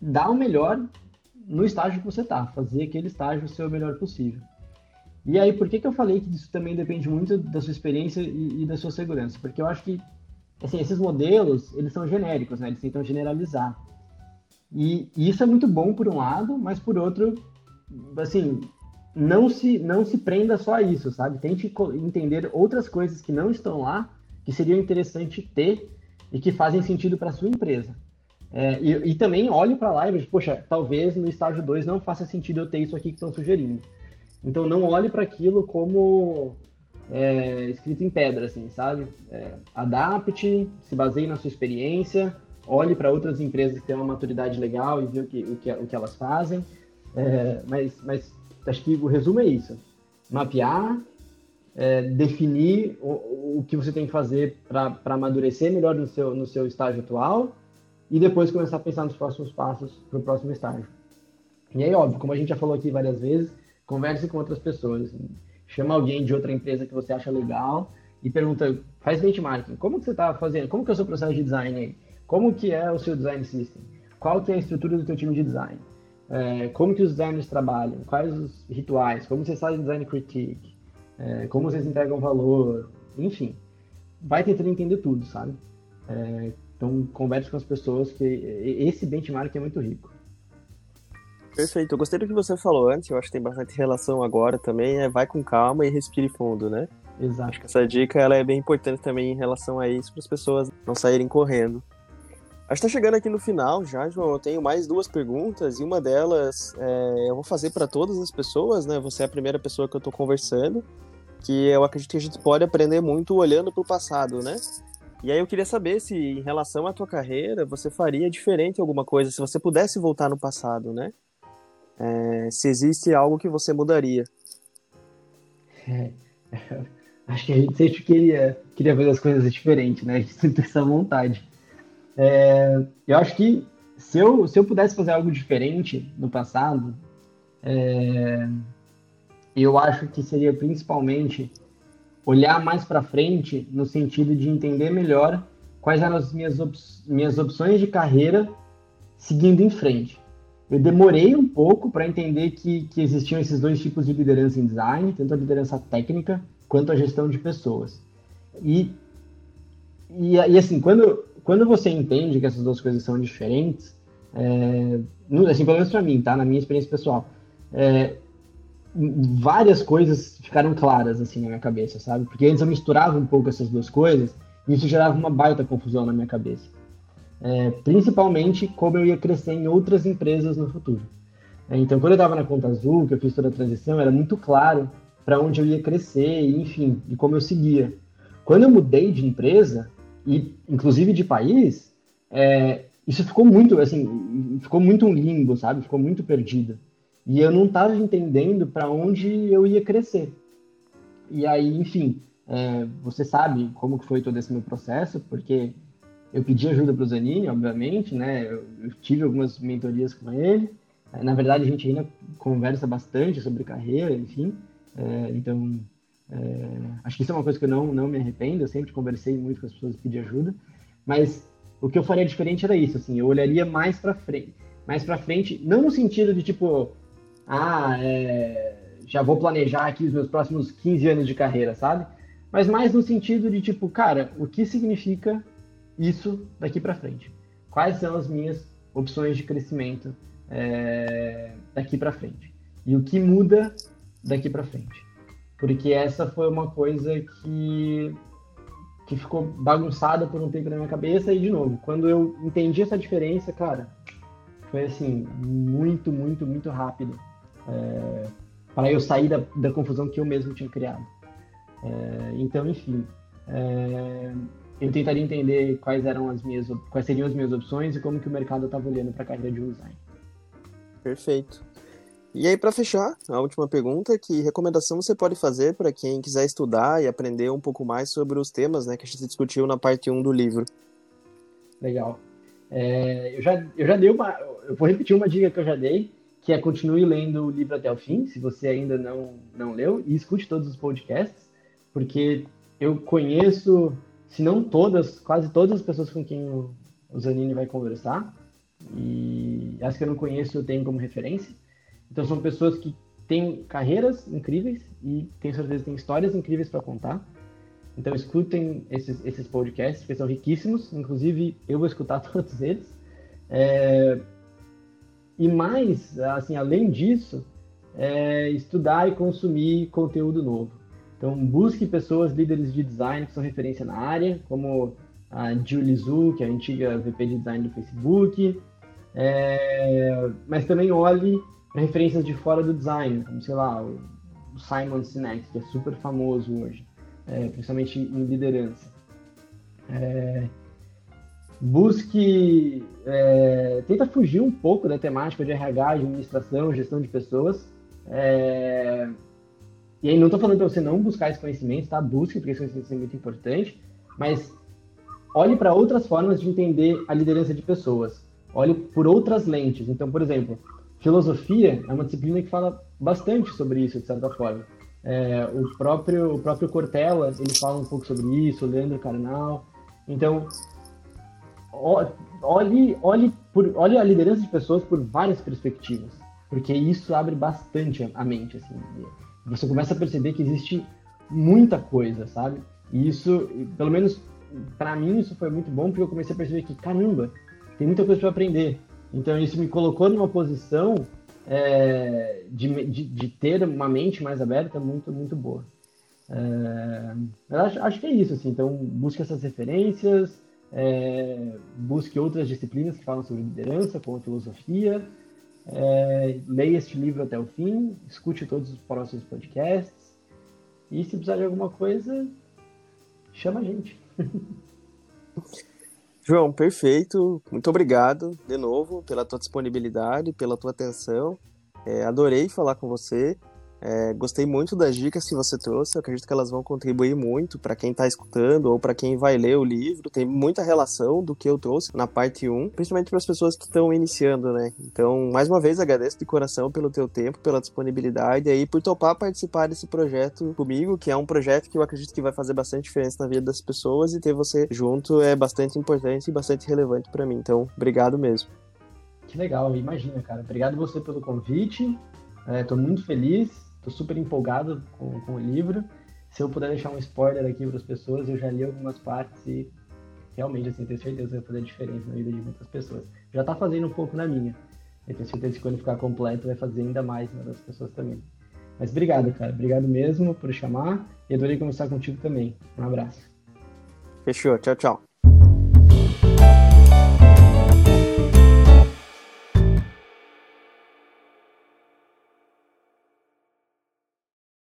dar o melhor no estágio que você está, fazer aquele estágio ser o melhor possível. E aí, por que, que eu falei que isso também depende muito da sua experiência e, e da sua segurança? Porque eu acho que assim, esses modelos, eles são genéricos, né? Eles tentam generalizar. E, e, isso é muito bom por um lado, mas por outro, assim, não se, não se prenda só a isso, sabe? Tente entender outras coisas que não estão lá, que seria interessante ter e que fazem sentido para sua empresa. É, e, e, também olhe para lá e veja, poxa, talvez no estágio 2 não faça sentido eu ter isso aqui que estão sugerindo. Então não olhe para aquilo como é, escrito em pedra, assim, sabe? É, adapte, se baseie na sua experiência, olhe para outras empresas que têm uma maturidade legal e veja o que, o que, o que elas fazem. É, mas, mas Acho que o resumo é isso. Mapear, é, definir o, o, que você tem que fazer para amadurecer melhor no seu, no seu estágio atual e depois começar a pensar nos próximos passos para o próximo estágio. E aí, óbvio, como a gente já falou aqui várias vezes, converse com outras pessoas. Chama alguém de outra empresa que você acha legal e pergunta, faz benchmarking, como que você está fazendo? Como que é o seu processo de design aí? Como que é o seu design system? Qual que é a estrutura do teu time de design? é, como que os designers trabalham, quais os rituais, como vocês fazem design critique, é, como vocês entregam valor, enfim. Vai tentando entender tudo, sabe? É, então, converse com as pessoas, que esse benchmark é muito rico. Perfeito. Eu gostei do que você falou antes, eu acho que tem bastante relação agora também, é vai com calma e respire fundo, né? Exato. Acho que essa dica ela é bem importante também em relação a isso, para as pessoas não saírem correndo. A gente tá chegando aqui no final já, João. Eu tenho mais duas perguntas e uma delas é, eu vou fazer para todas as pessoas, né? Você é a primeira pessoa que eu tô conversando, que eu acredito que a gente pode aprender muito olhando para o passado, né? E aí eu queria saber se, em relação à tua carreira, você faria diferente alguma coisa, se você pudesse voltar no passado, né? É, se existe algo que você mudaria. É, acho que a gente sempre queria, queria ver as coisas diferentes, né? A gente sempre tem essa vontade. É, eu acho que se eu, se eu pudesse fazer algo diferente no passado, é, eu acho que seria principalmente olhar mais para frente no sentido de entender melhor quais eram as minhas, op minhas opções de carreira seguindo em frente. Eu demorei um pouco para entender que, que existiam esses dois tipos de liderança em design, tanto a liderança técnica quanto a gestão de pessoas. E, e, e assim, quando, quando você entende que essas duas coisas são diferentes, é, assim, pelo menos para mim, tá? Na minha experiência pessoal, é, várias coisas ficaram claras assim na minha cabeça, sabe? Porque antes eu misturava um pouco essas duas coisas e isso gerava uma baita confusão na minha cabeça. É, principalmente como eu ia crescer em outras empresas no futuro. É, então, quando eu estava na Conta Azul, que eu fiz toda a transição, era muito claro para onde eu ia crescer, enfim, e como eu seguia. Quando eu mudei de empresa, e inclusive de país, é, isso ficou muito, assim, ficou muito um limbo, sabe? Ficou muito perdido. E eu não estava entendendo para onde eu ia crescer. E aí, enfim, é, você sabe como que foi todo esse meu processo, porque eu pedi ajuda para o Zanini, obviamente, né? Eu, eu, tive algumas mentorias com ele, É, na verdade, a gente ainda conversa bastante sobre carreira, enfim. É, então, é, acho que isso é uma coisa que eu não, não me arrependo. Eu sempre conversei muito com as pessoas e pedi ajuda. Mas o que eu faria diferente era isso, assim. Eu olharia mais para frente. Mais para frente, não no sentido de, tipo, ah, é, já vou planejar aqui os meus próximos 15 anos de carreira, sabe? Mas mais no sentido de, tipo, cara, o que significa isso daqui para frente? Quais são as minhas opções de crescimento é, daqui para frente? E o que muda daqui para frente? Porque essa foi uma coisa que, que ficou bagunçada por um tempo na minha cabeça. E, de novo, quando eu entendi essa diferença, cara, foi assim, muito, muito, muito rápido. É, para eu sair da, da confusão que eu mesmo tinha criado. É, então, enfim, é, eu tentaria entender quais eram as minhas, quais seriam as minhas opções e como que o mercado estava olhando para a carreira de design. Perfeito. E aí, para fechar, a última pergunta, que recomendação você pode fazer para quem quiser estudar e aprender um pouco mais sobre os temas né, que a gente discutiu na parte 1 do livro? Legal. É, eu, já, eu já dei uma. Eu vou repetir uma dica que eu já dei, que é continue lendo o livro até o fim, se você ainda não, não leu, e escute todos os podcasts, porque eu conheço, se não todas, quase todas as pessoas com quem o, Zanini vai conversar, e as que eu não conheço eu tenho como referência. Então são pessoas que têm carreiras incríveis e tenho certeza têm histórias incríveis para contar. Então escutem esses, esses podcasts, porque são riquíssimos. Inclusive eu vou escutar todos eles. É... E mais, assim, além disso, é estudar e consumir conteúdo novo. Então busque pessoas líderes de design que são referência na área, como a Julie Zhu, que é a antiga VP de design do Facebook. É... Mas também olhe referências de fora do design, como sei lá, o Simon Sinek, que é super famoso hoje, é, principalmente em liderança. É, busque, é, tenta fugir um pouco da temática de RH, administração, gestão de pessoas. E aí não estou falando para você não buscar esse conhecimento, tá? Busque, porque esse conhecimento é muito importante, mas olhe para outras formas de entender a liderança de pessoas. Olhe por outras lentes. Então, por exemplo, filosofia é uma disciplina que fala bastante sobre isso, de certa forma. É, o próprio o próprio Cortella ele fala um pouco sobre isso, o Leandro Carnal. Então olhe olhe por olhe a liderança de pessoas por várias perspectivas, porque isso abre bastante a mente assim. Você começa a perceber que existe muita coisa, sabe? E isso, pelo menos para mim, isso foi muito bom porque eu comecei a perceber que caramba, tem muita coisa para aprender. Então isso me colocou numa posição é, de, de, de, ter uma mente mais aberta muito, muito boa. É, eu acho, acho, que é isso, assim. Então busque essas referências, é, busque outras disciplinas que falam sobre liderança, como filosofia, é, leia este livro até o fim, escute todos os próximos podcasts e se precisar de alguma coisa, chama a gente. João, perfeito. Muito obrigado de novo pela tua disponibilidade, pela tua atenção. É, adorei falar com você. É, gostei muito das dicas que você trouxe, eu acredito que elas vão contribuir muito para quem está escutando ou para quem vai ler o livro. Tem muita relação do que eu trouxe na parte 1, principalmente para as pessoas que estão iniciando, né? Então, mais uma vez, agradeço de coração pelo teu tempo, pela disponibilidade e aí por topar participar desse projeto comigo, que é um projeto que eu acredito que vai fazer bastante diferença na vida das pessoas e ter você junto é bastante importante e bastante relevante para mim. Então, obrigado mesmo. Que legal, imagina, cara. Obrigado você pelo convite. Estou é, muito feliz Estou super empolgado com, com o livro. Se eu puder deixar um spoiler aqui para as pessoas, eu já li algumas partes e realmente, assim, tenho certeza que vai fazer diferença na vida de muitas pessoas. Já está fazendo um pouco na minha. Eu tenho certeza que quando ficar completo vai fazer ainda mais na das pessoas também. Mas obrigado, cara. Obrigado mesmo por chamar e adorei conversar contigo também. Um abraço. Fechou. Tchau, tchau.